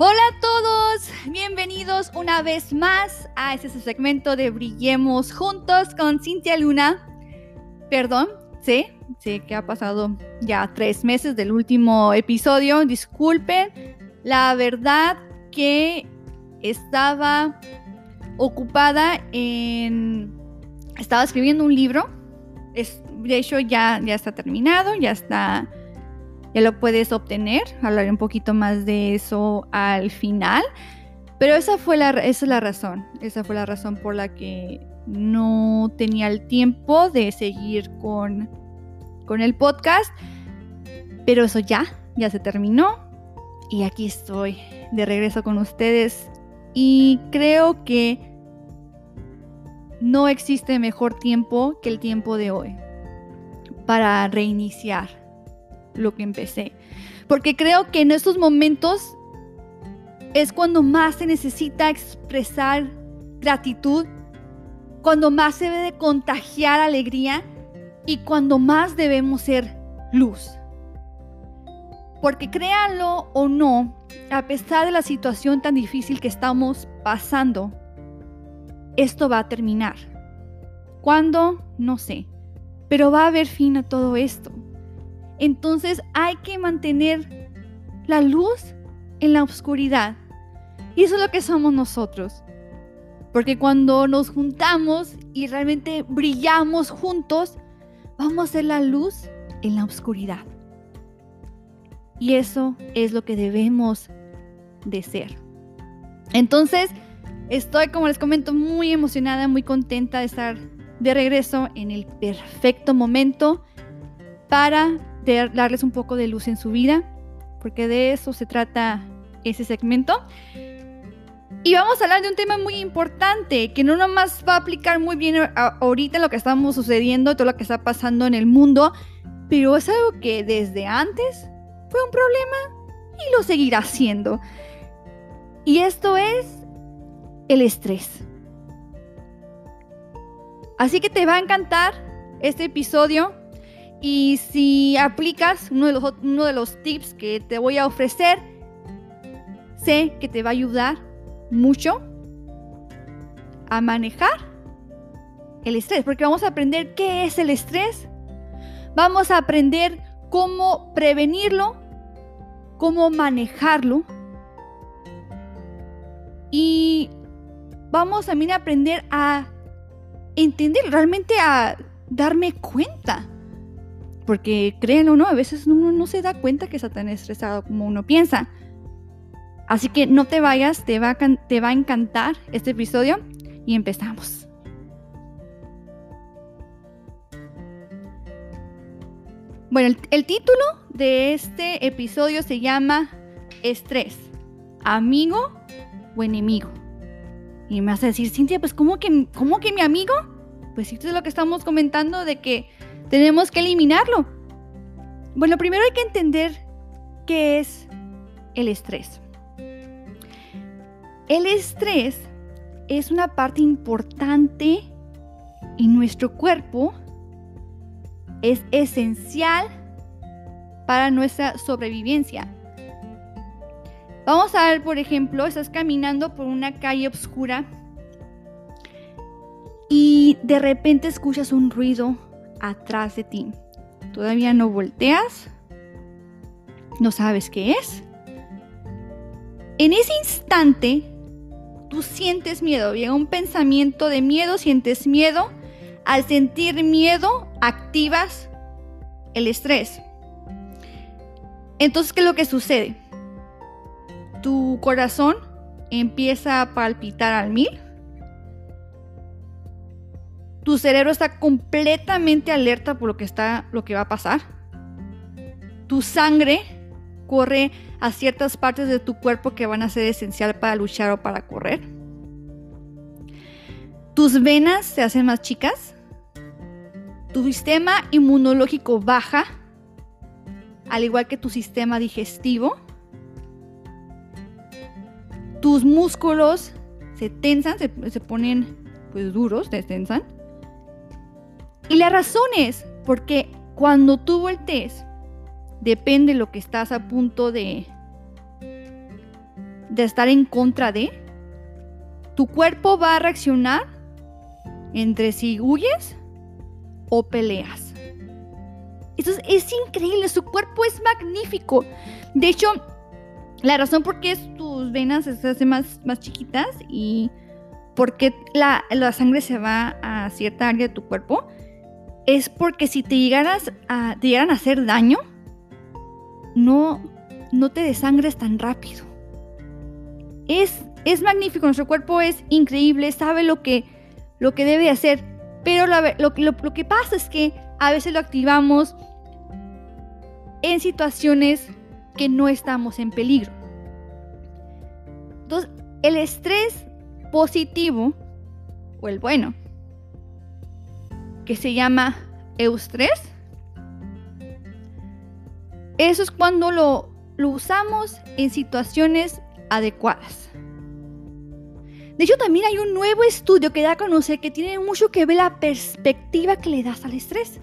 Hola a todos, bienvenidos una vez más a este segmento de Brillemos Juntos con Cintia Luna. Perdón, sé, sé que ha pasado ya tres meses del último episodio, disculpen, la verdad que estaba ocupada en... Estaba escribiendo un libro, de hecho ya, ya está terminado, ya está lo puedes obtener. Hablaré un poquito más de eso al final. Pero esa fue la, esa es la razón. Esa fue la razón por la que no tenía el tiempo de seguir con, con el podcast. Pero eso ya, ya se terminó. Y aquí estoy de regreso con ustedes. Y creo que no existe mejor tiempo que el tiempo de hoy para reiniciar lo que empecé. Porque creo que en estos momentos es cuando más se necesita expresar gratitud, cuando más se debe de contagiar alegría y cuando más debemos ser luz. Porque créanlo o no, a pesar de la situación tan difícil que estamos pasando, esto va a terminar. ¿Cuándo? No sé. Pero va a haber fin a todo esto. Entonces hay que mantener la luz en la oscuridad. Y eso es lo que somos nosotros. Porque cuando nos juntamos y realmente brillamos juntos, vamos a ser la luz en la oscuridad. Y eso es lo que debemos de ser. Entonces, estoy, como les comento, muy emocionada, muy contenta de estar de regreso en el perfecto momento para darles un poco de luz en su vida, porque de eso se trata ese segmento. Y vamos a hablar de un tema muy importante, que no nomás va a aplicar muy bien ahorita lo que estamos sucediendo, todo lo que está pasando en el mundo, pero es algo que desde antes fue un problema y lo seguirá siendo. Y esto es el estrés. Así que te va a encantar este episodio y si aplicas uno de, los, uno de los tips que te voy a ofrecer, sé que te va a ayudar mucho a manejar el estrés, porque vamos a aprender qué es el estrés, vamos a aprender cómo prevenirlo, cómo manejarlo y vamos también a aprender a entender, realmente a darme cuenta porque créanlo o no, a veces uno no se da cuenta que está tan estresado como uno piensa. Así que no te vayas, te va a, te va a encantar este episodio y empezamos. Bueno, el, título de este episodio se llama Estrés, amigo o enemigo. Y me vas a decir, Cintia, pues ¿cómo que, cómo que mi amigo? Pues esto es lo que estamos comentando de que tenemos que eliminarlo. Bueno, primero hay que entender qué es el estrés. El estrés es una parte importante en nuestro cuerpo, es esencial para nuestra sobrevivencia. Vamos a ver, por ejemplo, estás caminando por una calle oscura y de repente escuchas un ruido atrás de ti. Todavía no volteas, no sabes qué es. En ese instante, tú sientes miedo, llega un pensamiento de miedo, sientes miedo. Al sentir miedo, activas el estrés. Entonces, ¿qué es lo que sucede? Tu corazón empieza a palpitar al mil tu cerebro está completamente alerta por lo que está lo que va a pasar. Tu sangre corre a ciertas partes de tu cuerpo que van a ser esencial para luchar o para correr. Tus venas se hacen más chicas. Tu sistema inmunológico baja, al igual que tu sistema digestivo. Tus músculos se tensan, se, se ponen pues duros, se tensan. Y la razón es porque cuando tú voltees, depende de lo que estás a punto de, de estar en contra de, tu cuerpo va a reaccionar entre si huyes o peleas. Eso es, increíble, su cuerpo es magnífico. De hecho, la razón por qué tus venas se hacen más, más chiquitas y por qué la, la, sangre se va a cierta área de tu cuerpo es porque si te, llegaras a, te llegaran a hacer daño, no, no te desangres tan rápido. Es, es magnífico, nuestro cuerpo es increíble, sabe lo que, lo que debe hacer, pero lo, lo, lo que pasa es que a veces lo activamos en situaciones que no estamos en peligro. Entonces, el estrés positivo, o el bueno, que se llama eustrés, eso es cuando lo, lo usamos en situaciones adecuadas. De hecho, también hay un nuevo estudio que da a conocer que tiene mucho que ver la perspectiva que le das al estrés.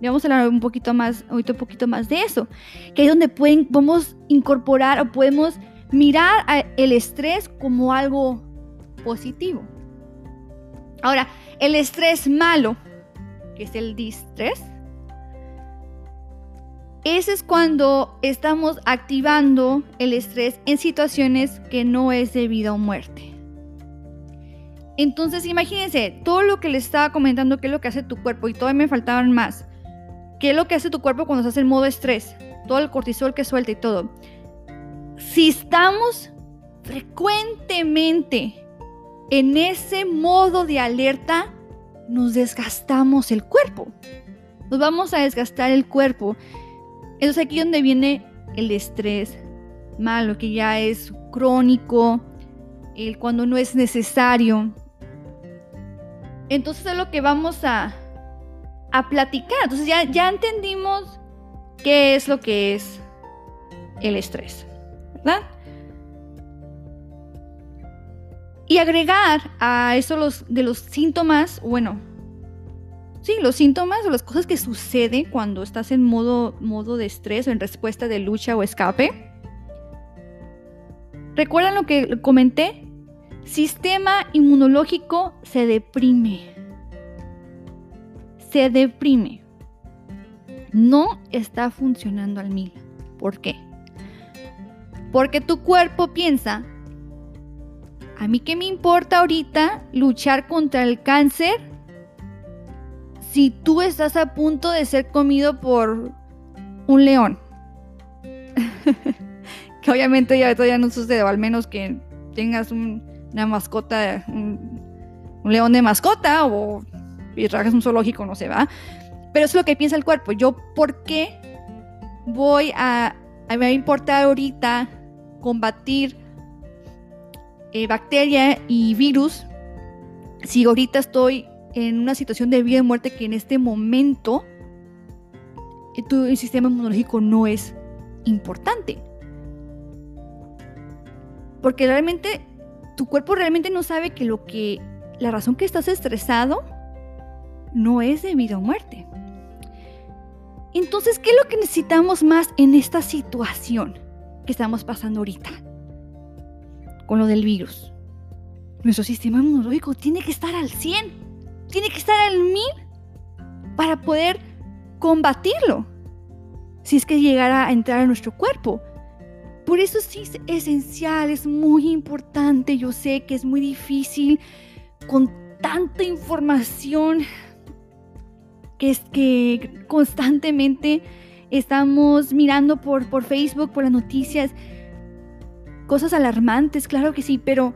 Y vamos a hablar un poquito más, ahorita un poquito más de eso, que es donde pueden, podemos incorporar o podemos mirar el estrés como algo positivo. Ahora, el estrés malo, que es el distrés, ese es cuando estamos activando el estrés en situaciones que no es debido a muerte. Entonces, imagínense, todo lo que les estaba comentando, qué es lo que hace tu cuerpo, y todavía me faltaban más. ¿Qué es lo que hace tu cuerpo cuando estás en modo estrés? Todo el cortisol que suelta y todo. Si estamos frecuentemente en ese modo de alerta, nos desgastamos el cuerpo. Nos vamos a desgastar el cuerpo. Entonces aquí donde viene el estrés malo, que ya es crónico, el cuando no es necesario. Entonces es lo que vamos a, a platicar. Entonces ya, ya entendimos qué es lo que es el estrés, ¿verdad? Y agregar a eso los, de los síntomas, bueno, Sí, los síntomas o las cosas que suceden cuando estás en modo, modo de estrés o en respuesta de lucha o escape. ¿Recuerdan lo que comenté? Sistema inmunológico se deprime. Se deprime. No está funcionando al mil. ¿Por qué? Porque tu cuerpo piensa, a mí qué me importa ahorita luchar contra el cáncer si tú estás a punto de ser comido por un león. que obviamente ya todavía no sucede, o al menos que tengas una mascota, un, león de mascota o y trajes un zoológico, no se va. Pero eso es lo que piensa el cuerpo. Yo, ¿por qué voy a, a me importar ahorita combatir eh, bacteria y virus si ahorita estoy en una situación de vida y muerte que en este momento eh, tu sistema inmunológico no es importante. Porque realmente tu cuerpo realmente no sabe que lo que la razón que estás estresado no es de vida o muerte. Entonces, ¿qué es lo que necesitamos más en esta situación que estamos pasando ahorita? Con lo del virus. Nuestro sistema inmunológico tiene que estar al 100 tiene que estar al mil para poder combatirlo. Si es que llegara a entrar a nuestro cuerpo. Por eso sí es esencial, es muy importante. Yo sé que es muy difícil con tanta información que es que constantemente estamos mirando por, por Facebook, por las noticias, cosas alarmantes, claro que sí, pero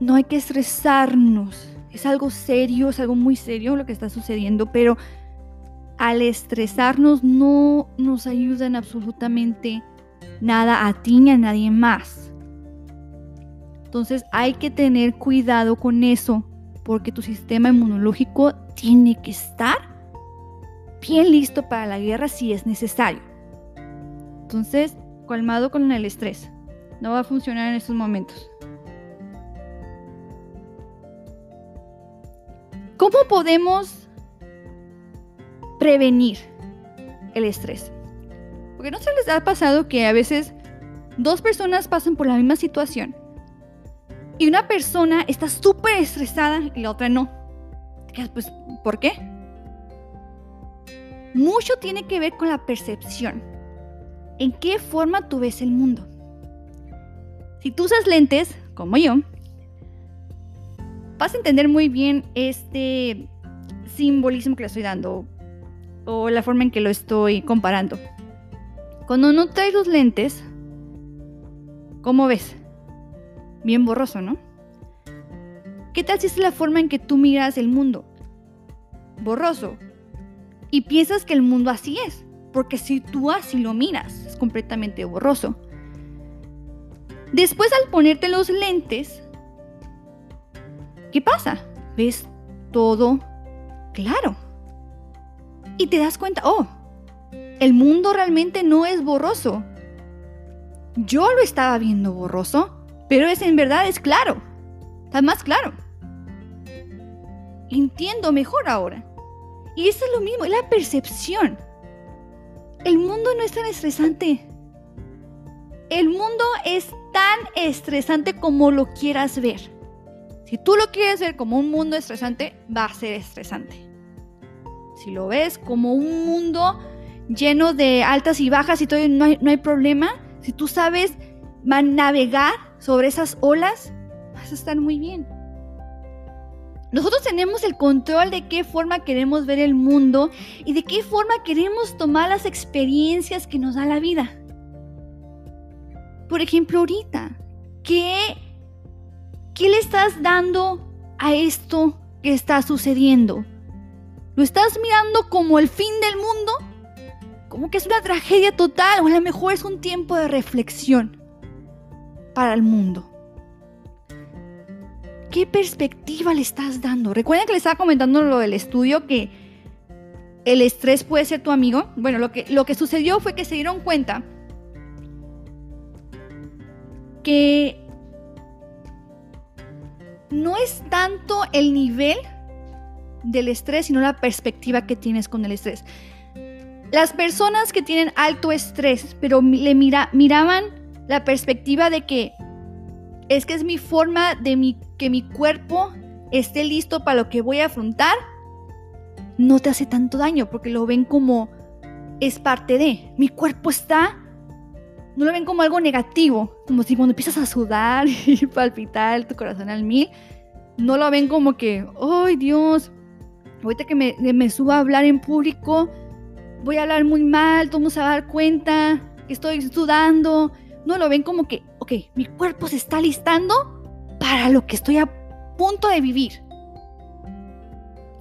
no hay que estresarnos es algo serio, es algo muy serio lo que está sucediendo, pero al estresarnos no nos ayuda en absolutamente nada a ti ni a nadie más. Entonces hay que tener cuidado con eso, porque tu sistema inmunológico tiene que estar bien listo para la guerra si es necesario. Entonces, colmado con el estrés. No va a funcionar en estos momentos. ¿Cómo podemos prevenir el estrés? Porque no se les ha pasado que a veces dos personas pasan por la misma situación y una persona está súper estresada y la otra no. Pues, ¿por qué? Mucho tiene que ver con la percepción. ¿En qué forma tú ves el mundo? Si tú usas lentes, como yo, vas a entender muy bien este simbolismo que le estoy dando o la forma en que lo estoy comparando. Cuando no traes los lentes, ¿cómo ves? Bien borroso, ¿no? ¿Qué tal si es la forma en que tú miras el mundo? Borroso. Y piensas que el mundo así es, porque si tú así lo miras, es completamente borroso. Después al ponerte los lentes, ¿qué pasa? Ves todo claro. Y te das cuenta, oh, el mundo realmente no es borroso. Yo lo estaba viendo borroso, pero es en verdad es claro. Está más claro. Entiendo mejor ahora. Y eso es lo mismo, es la percepción. El mundo no es tan estresante. El mundo es tan estresante como lo quieras ver. Si tú lo quieres ver como un mundo estresante, va a ser estresante. Si lo ves como un mundo lleno de altas y bajas y todo, no hay, no hay problema. Si tú sabes navegar sobre esas olas, vas a estar muy bien. Nosotros tenemos el control de qué forma queremos ver el mundo y de qué forma queremos tomar las experiencias que nos da la vida. Por ejemplo, ahorita, ¿qué, qué le estás dando a esto que está sucediendo? ¿Lo estás mirando como el fin del mundo? Como que es una tragedia total o a lo mejor es un tiempo de reflexión para el mundo. ¿Qué perspectiva le estás dando? Recuerden que le estaba comentando lo del estudio que el estrés puede ser tu amigo. Bueno, lo que, lo que sucedió fue que se dieron cuenta que no es tanto el nivel del estrés, sino la perspectiva que tienes con el estrés. Las personas que tienen alto estrés, pero le mira, miraban la perspectiva de que es que es mi forma de mi, que mi cuerpo esté listo para lo que voy a afrontar, no te hace tanto daño porque lo ven como es parte de. Mi cuerpo está, no lo ven como algo negativo, como si cuando empiezas a sudar y palpitar tu corazón al mil, no lo ven como que, ¡ay Dios! ahorita que me, suba a hablar en público, voy a hablar muy mal, todo mundo se va a dar cuenta estoy sudando. No lo ven como que, ok, mi cuerpo se está listando para lo que estoy a punto de vivir.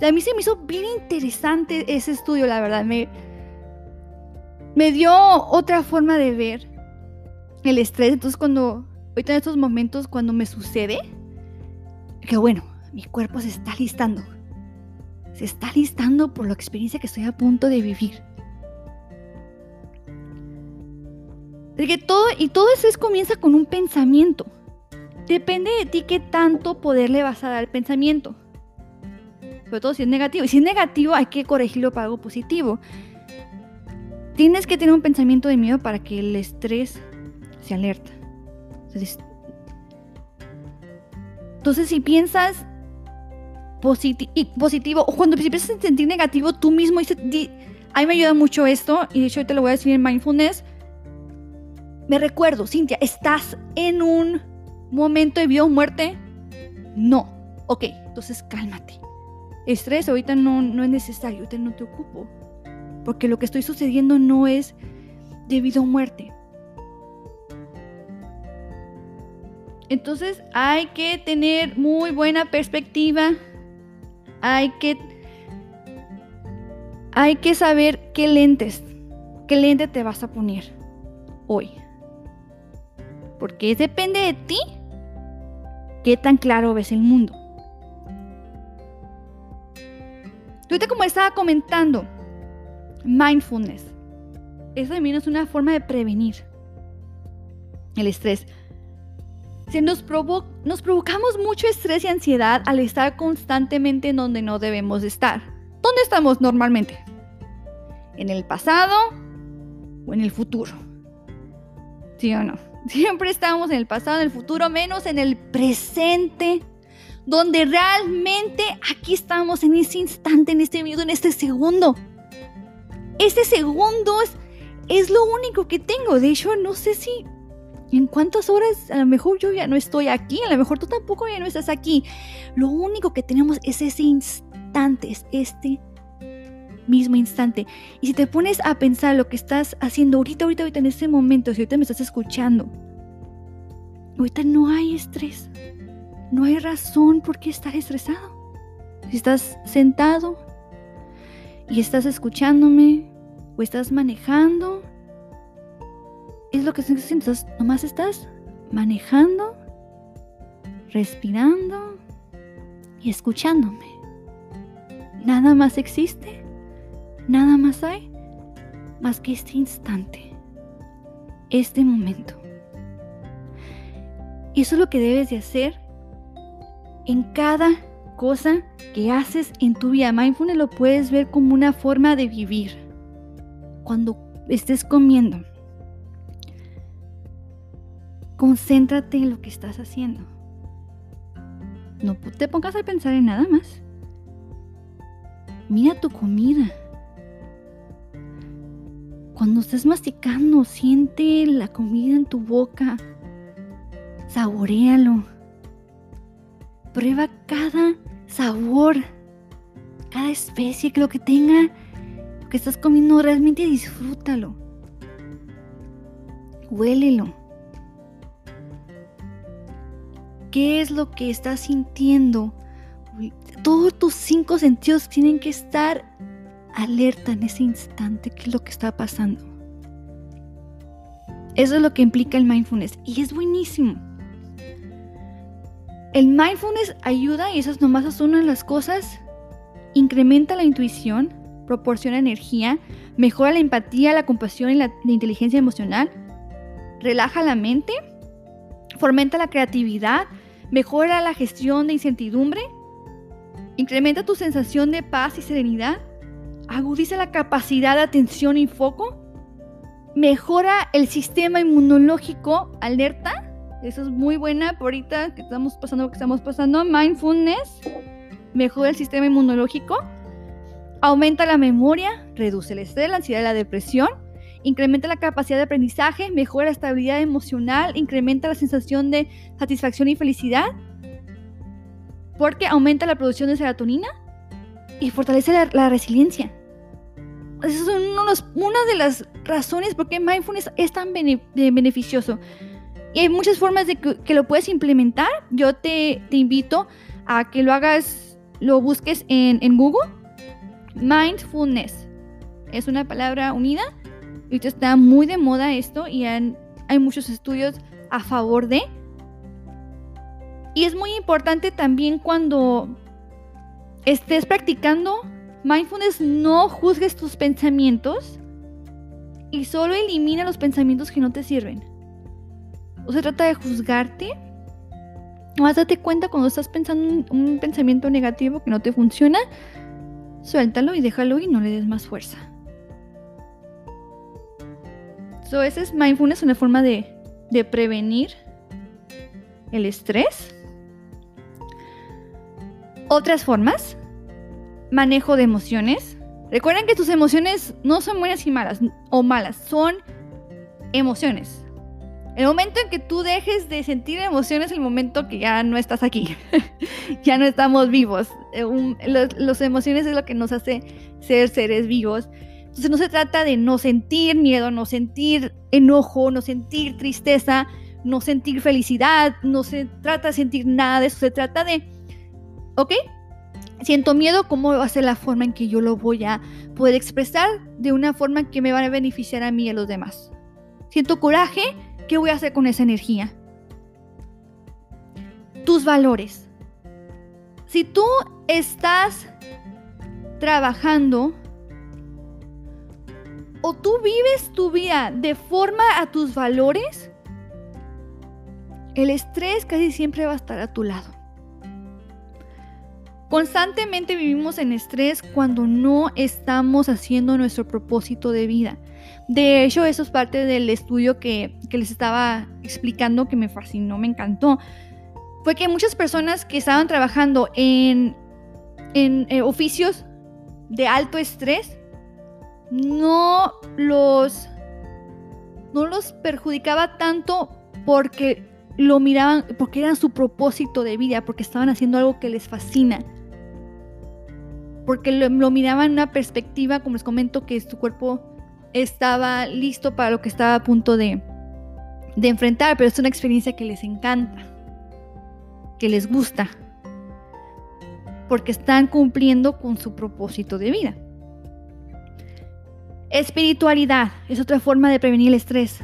a mí se me hizo bien interesante ese estudio, la verdad. Me, me dio otra forma de ver el estrés. Entonces, cuando, ahorita en estos momentos, cuando me sucede, que bueno, mi cuerpo se está listando se está listando por la experiencia que estoy a punto de vivir. que todo, y todo eso es, comienza con un pensamiento. Depende de ti qué tanto poder le vas a dar al pensamiento. Sobre todo si es negativo. Y si es negativo, hay que corregirlo para algo positivo. Tienes que tener un pensamiento de miedo para que el estrés se alerta. Entonces, si piensas positivo, o cuando empiezas a sentir negativo, tú mismo dices, a mí me ayuda mucho esto, y de hecho te lo voy a decir en mindfulness. Me recuerdo, Cintia, ¿estás en un momento de vida o muerte? No. Ok, entonces cálmate. Estrés ahorita no, no es necesario, ahorita no te ocupo. Porque lo que estoy sucediendo no es debido a muerte. Entonces hay que tener muy buena perspectiva hay que, hay que saber qué lentes, qué lente te vas a poner hoy. Porque depende de ti qué tan claro ves el mundo. Ahorita como estaba comentando, mindfulness. Eso también es una forma de prevenir el estrés nos, nos provocamos mucho estrés y ansiedad al estar constantemente en donde no debemos estar. ¿Dónde estamos normalmente? ¿En el pasado o en el futuro? ¿Sí o no? Siempre estamos en el pasado, en el futuro, menos en el presente, donde realmente aquí estamos en ese instante, en este minuto, en este segundo. Este segundo es, es lo único que tengo. De hecho, no sé si en cuántas horas a lo mejor yo ya no estoy aquí, a lo mejor tú tampoco ya no estás aquí. Lo único que tenemos es ese instante, es este mismo instante. Y si te pones a pensar lo que estás haciendo ahorita, ahorita, ahorita, en este momento, si ahorita me estás escuchando, ahorita no hay estrés. No hay razón por qué estar estresado. Si estás sentado y estás escuchándome o estás manejando, es lo que estás haciendo. Nomás estás manejando, respirando y escuchándome. Nada más existe Nada más hay más que este instante, este momento. Y eso es lo que debes de hacer en cada cosa que haces en tu vida. Mindfulness lo puedes ver como una forma de vivir. Cuando estés comiendo, concéntrate en lo que estás haciendo. No te pongas a pensar en nada más. Mira tu comida. Cuando estés masticando, siente la comida en tu boca. Saborealo. Prueba cada sabor, cada especie que lo que tenga, lo que estás comiendo, realmente disfrútalo. Huélelo. ¿Qué es lo que estás sintiendo? Todos tus cinco sentidos tienen que estar alerta en ese instante qué es lo que está pasando. Eso es lo que implica el mindfulness y es buenísimo. El mindfulness ayuda, y eso es nomás una de las cosas, incrementa la intuición, proporciona energía, mejora la empatía, la compasión y la inteligencia emocional, relaja la mente, fomenta la creatividad, mejora la gestión de incertidumbre, incrementa tu sensación de paz y serenidad, agudiza la capacidad de atención y foco, mejora el sistema inmunológico, alerta, eso es muy buena por ahorita que estamos pasando lo que estamos pasando, mindfulness, mejora el sistema inmunológico, aumenta la memoria, reduce el estrés, la ansiedad y la depresión, incrementa la capacidad de aprendizaje, mejora la estabilidad emocional, incrementa la sensación de satisfacción y felicidad, porque aumenta la producción de serotonina, y fortalece la, resiliencia. Esa es una de las razones por qué mindfulness es tan beneficioso. Y hay muchas formas de que, lo puedes implementar. Yo te, invito a que lo hagas, lo busques en Google. Mindfulness. Es una palabra unida. Y está muy de moda esto y hay muchos estudios a favor de. Y es muy importante también cuando estés practicando mindfulness, no juzgues tus pensamientos y solo elimina los pensamientos que no te sirven. No se trata de juzgarte. Más date cuenta cuando estás pensando un, pensamiento negativo que no te funciona, suéltalo y déjalo y no le des más fuerza. So, ese es mindfulness, una forma de, de prevenir el estrés. Otras formas, manejo de emociones. Recuerden que tus emociones no son buenas y malas o malas, son emociones. El momento en que tú dejes de sentir emociones es el momento que ya no estás aquí, ya no estamos vivos. Las eh, emociones es lo que nos hace ser seres vivos. Entonces no se trata de no sentir miedo, no sentir enojo, no sentir tristeza, no sentir felicidad, no se trata de sentir nada de eso, se trata de ¿Ok? Siento miedo, ¿cómo va a ser la forma en que yo lo voy a poder expresar de una forma que me va a beneficiar a mí y a los demás? Siento coraje, ¿qué voy a hacer con esa energía? Tus valores. Si tú estás trabajando o tú vives tu vida de forma a tus valores, el estrés casi siempre va a estar a tu lado. Constantemente vivimos en estrés cuando no estamos haciendo nuestro propósito de vida. De hecho, eso es parte del estudio que, les estaba explicando que me fascinó, me encantó. Fue que muchas personas que estaban trabajando en, en eh, oficios de alto estrés no los, no los perjudicaba tanto porque lo miraban, porque era su propósito de vida, porque estaban haciendo algo que les fascina. Porque lo, miraban en una perspectiva, como les comento, que su cuerpo estaba listo para lo que estaba a punto de, de enfrentar, pero es una experiencia que les encanta, que les gusta, porque están cumpliendo con su propósito de vida. Espiritualidad es otra forma de prevenir el estrés.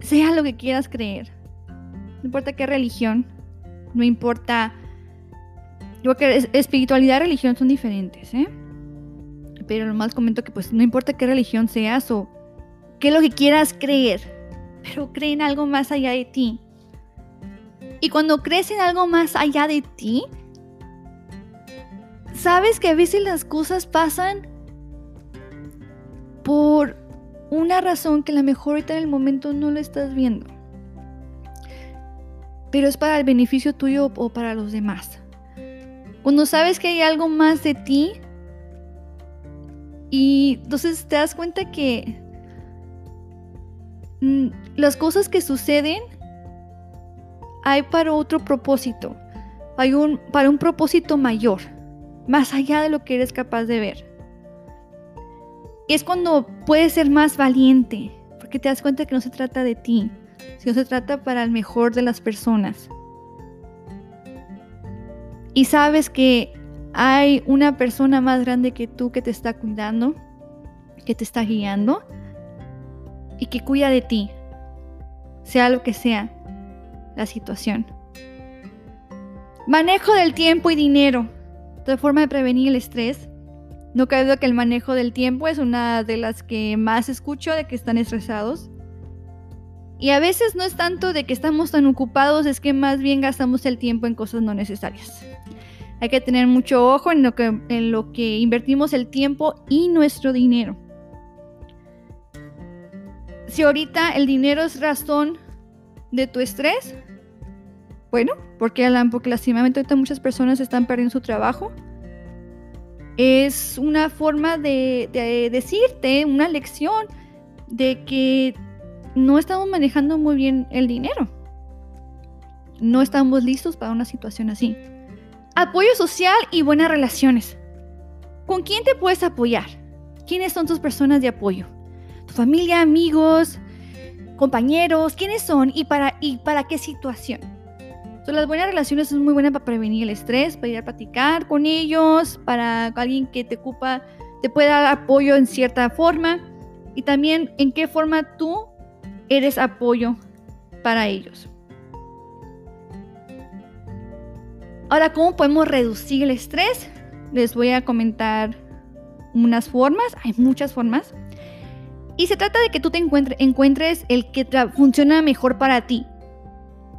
Sea lo que quieras creer. No importa qué religión. No importa. que espiritualidad y religión son diferentes, ¿eh? Pero lo más comento que pues no importa qué religión seas o qué es lo que quieras creer. Pero cree en algo más allá de ti. Y cuando crees en algo más allá de ti, sabes que a veces las cosas pasan por una razón que a lo mejor ahorita en el momento no lo estás viendo. Pero es para el beneficio tuyo o para los demás. Cuando sabes que hay algo más de ti y entonces te das cuenta que mm, las cosas que suceden hay para otro propósito. Hay un para un propósito mayor, más allá de lo que eres capaz de ver es cuando puedes ser más valiente, porque te das cuenta que no se trata de ti, sino se trata para el mejor de las personas. Y sabes que hay una persona más grande que tú que te está cuidando, que te está guiando y que cuida de ti, sea lo que sea la situación. Manejo del tiempo y dinero, otra forma de prevenir el estrés no cabe duda que el manejo del tiempo es una de las que más escucho de que están estresados. Y a veces no es tanto de que estamos tan ocupados, es que más bien gastamos el tiempo en cosas no necesarias. Hay que tener mucho ojo en lo que, en lo que invertimos el tiempo y nuestro dinero. Si ahorita el dinero es razón de tu estrés, bueno, porque, porque lastimamente ahorita muchas personas están perdiendo su trabajo es una forma de, decirte, una lección de que no estamos manejando muy bien el dinero. No estamos listos para una situación así. Apoyo social y buenas relaciones. ¿Con quién te puedes apoyar? ¿Quiénes son tus personas de apoyo? ¿Tu familia, amigos, compañeros? ¿Quiénes son y para, y para qué situación? Las buenas relaciones son muy buenas para prevenir el estrés, para ir a platicar con ellos, para alguien que te ocupa, te puede dar apoyo en cierta forma y también en qué forma tú eres apoyo para ellos. Ahora, ¿cómo podemos reducir el estrés? Les voy a comentar unas formas, hay muchas formas. Y se trata de que tú te encuentres el que funciona mejor para ti.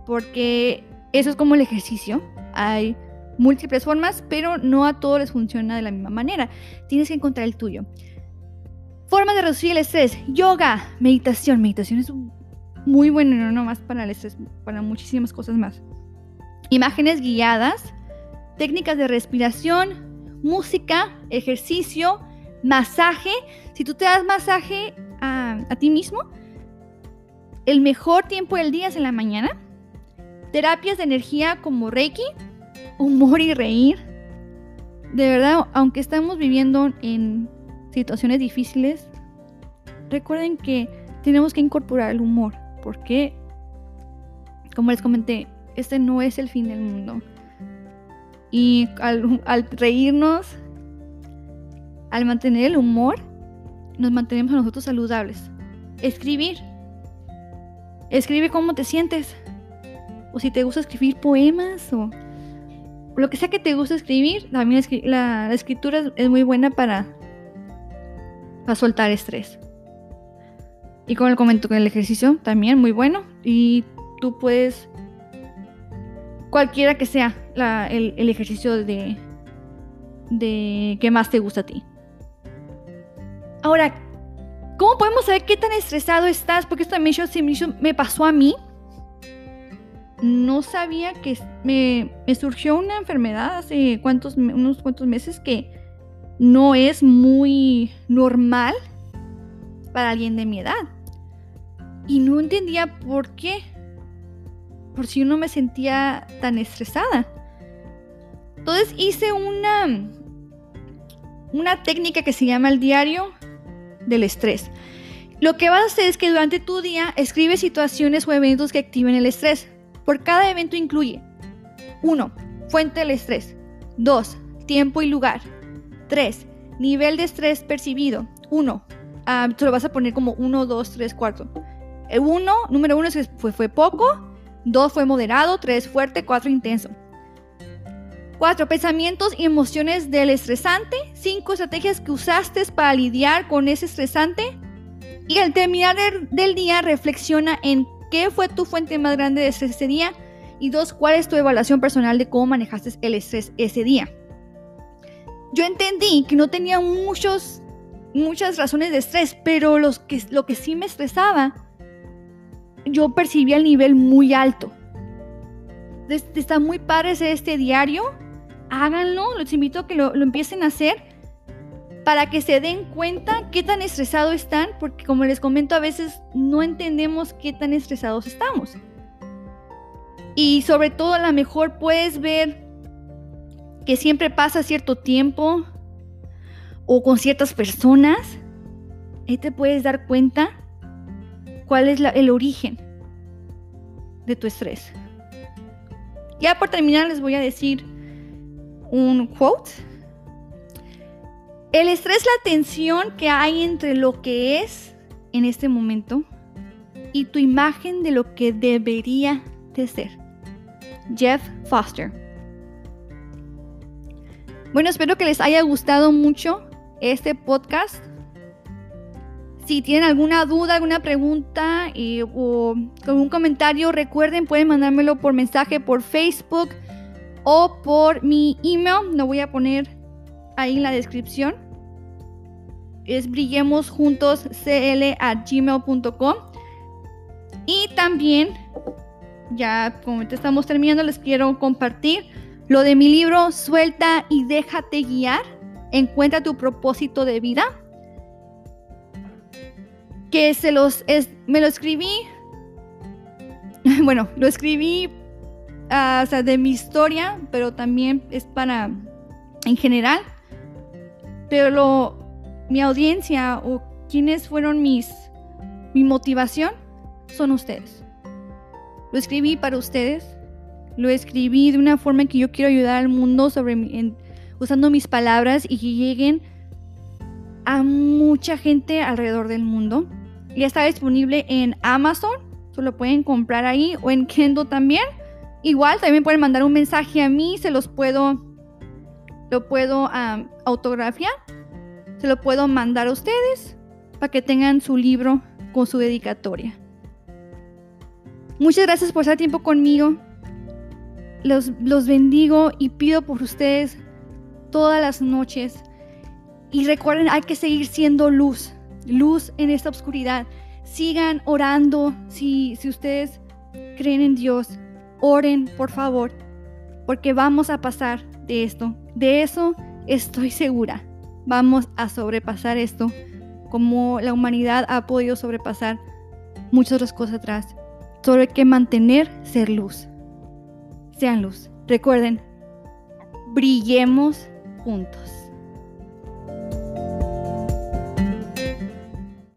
Porque eso es como el ejercicio. Hay múltiples formas, pero no a todos les funciona de la misma manera. Tienes que encontrar el tuyo. Formas de reducir el estrés. Yoga, meditación. Meditación es muy bueno, no nomás para el estrés, para muchísimas cosas más. Imágenes guiadas, técnicas de respiración, música, ejercicio, masaje. Si tú te das masaje a, a ti mismo, el mejor tiempo del día es en la mañana Terapias de energía como Reiki, humor y reír. De verdad, aunque estamos viviendo en situaciones difíciles, recuerden que tenemos que incorporar el humor, porque, como les comenté, este no es el fin del mundo. Y al, reírnos, al mantener el humor, nos mantenemos a nosotros saludables. Escribir. Escribe cómo te sientes o si te gusta escribir poemas o lo que sea que te guste escribir, también la, escritura es, muy buena para, para soltar estrés. Y como el con el ejercicio, también muy bueno. Y tú puedes, cualquiera que sea el, el, ejercicio de, de que más te gusta a ti. Ahora, ¿Cómo podemos saber qué tan estresado estás? Porque esto también me pasó a mí. No sabía que me, surgió una enfermedad hace cuántos, unos cuantos meses que no es muy normal para alguien de mi edad. Y no entendía por qué. Por si uno me sentía tan estresada. Entonces hice una, una técnica que se llama el diario del estrés. Lo que vas a hacer es que durante tu día escribe situaciones o eventos que activen el estrés. Por cada evento incluye 1. Fuente del estrés. 2. Tiempo y lugar. 3. Nivel de estrés percibido. 1. Ah, te lo vas a poner como 1, 2, 3, 4. 1, número 1 fue, fue poco. 2 fue moderado. 3 fuerte. 4 intenso. 4. Pensamientos y emociones del estresante. 5. Estrategias que usaste para lidiar con ese estresante. Y al terminar del día, reflexiona en qué fue tu fuente más grande de estrés ese día. Y dos, cuál es tu evaluación personal de cómo manejaste el estrés ese día. Yo entendí que no tenía muchos, muchas razones de estrés, pero los que, lo que sí me estresaba, yo percibía el nivel muy alto. Está muy padre este diario. Háganlo, los invito a que lo empiecen a hacer para que se den cuenta qué tan estresados están, porque como les comento, a veces no entendemos qué tan estresados estamos. Y sobre todo a lo mejor puedes ver que siempre pasa cierto tiempo o con ciertas personas, ahí te puedes dar cuenta cuál es el origen de tu estrés. Ya por terminar les voy a decir un quote el estrés es la tensión que hay entre lo que es en este momento y tu imagen de lo que debería de ser. Jeff Foster. Bueno, espero que les haya gustado mucho este podcast. Si tienen alguna duda, alguna pregunta eh, o algún comentario, recuerden, pueden mandármelo por mensaje por Facebook o por mi email. Lo voy a poner ahí en la descripción. Es brillemosjuntoscl.gmail.com Y también, ya como te estamos terminando, les quiero compartir lo de mi libro Suelta y déjate guiar. Encuentra tu propósito de vida. Que se los me lo escribí. Bueno, lo escribí ah, de mi historia, pero también es para en general pero mi audiencia o quienes fueron mis, mi motivación son ustedes. Lo escribí para ustedes. Lo escribí de una forma en que yo quiero ayudar al mundo sobre usando mis palabras y que lleguen a mucha gente alrededor del mundo. Ya está disponible en Amazon, lo pueden comprar ahí o en Kindle también. Igual también pueden mandar un mensaje a mí, se los puedo lo puedo autografiar, se lo puedo mandar a ustedes para que tengan su libro con su dedicatoria. Muchas gracias por estar tiempo conmigo. Los, los bendigo y pido por ustedes todas las noches. Y recuerden, hay que seguir siendo luz, luz en esta oscuridad. Sigan orando si, si ustedes creen en Dios. Oren, por favor, porque vamos a pasar de esto. De eso estoy segura. Vamos a sobrepasar esto como la humanidad ha podido sobrepasar muchas otras cosas atrás. Solo hay que mantener ser luz. Sean luz. Recuerden, brillemos juntos.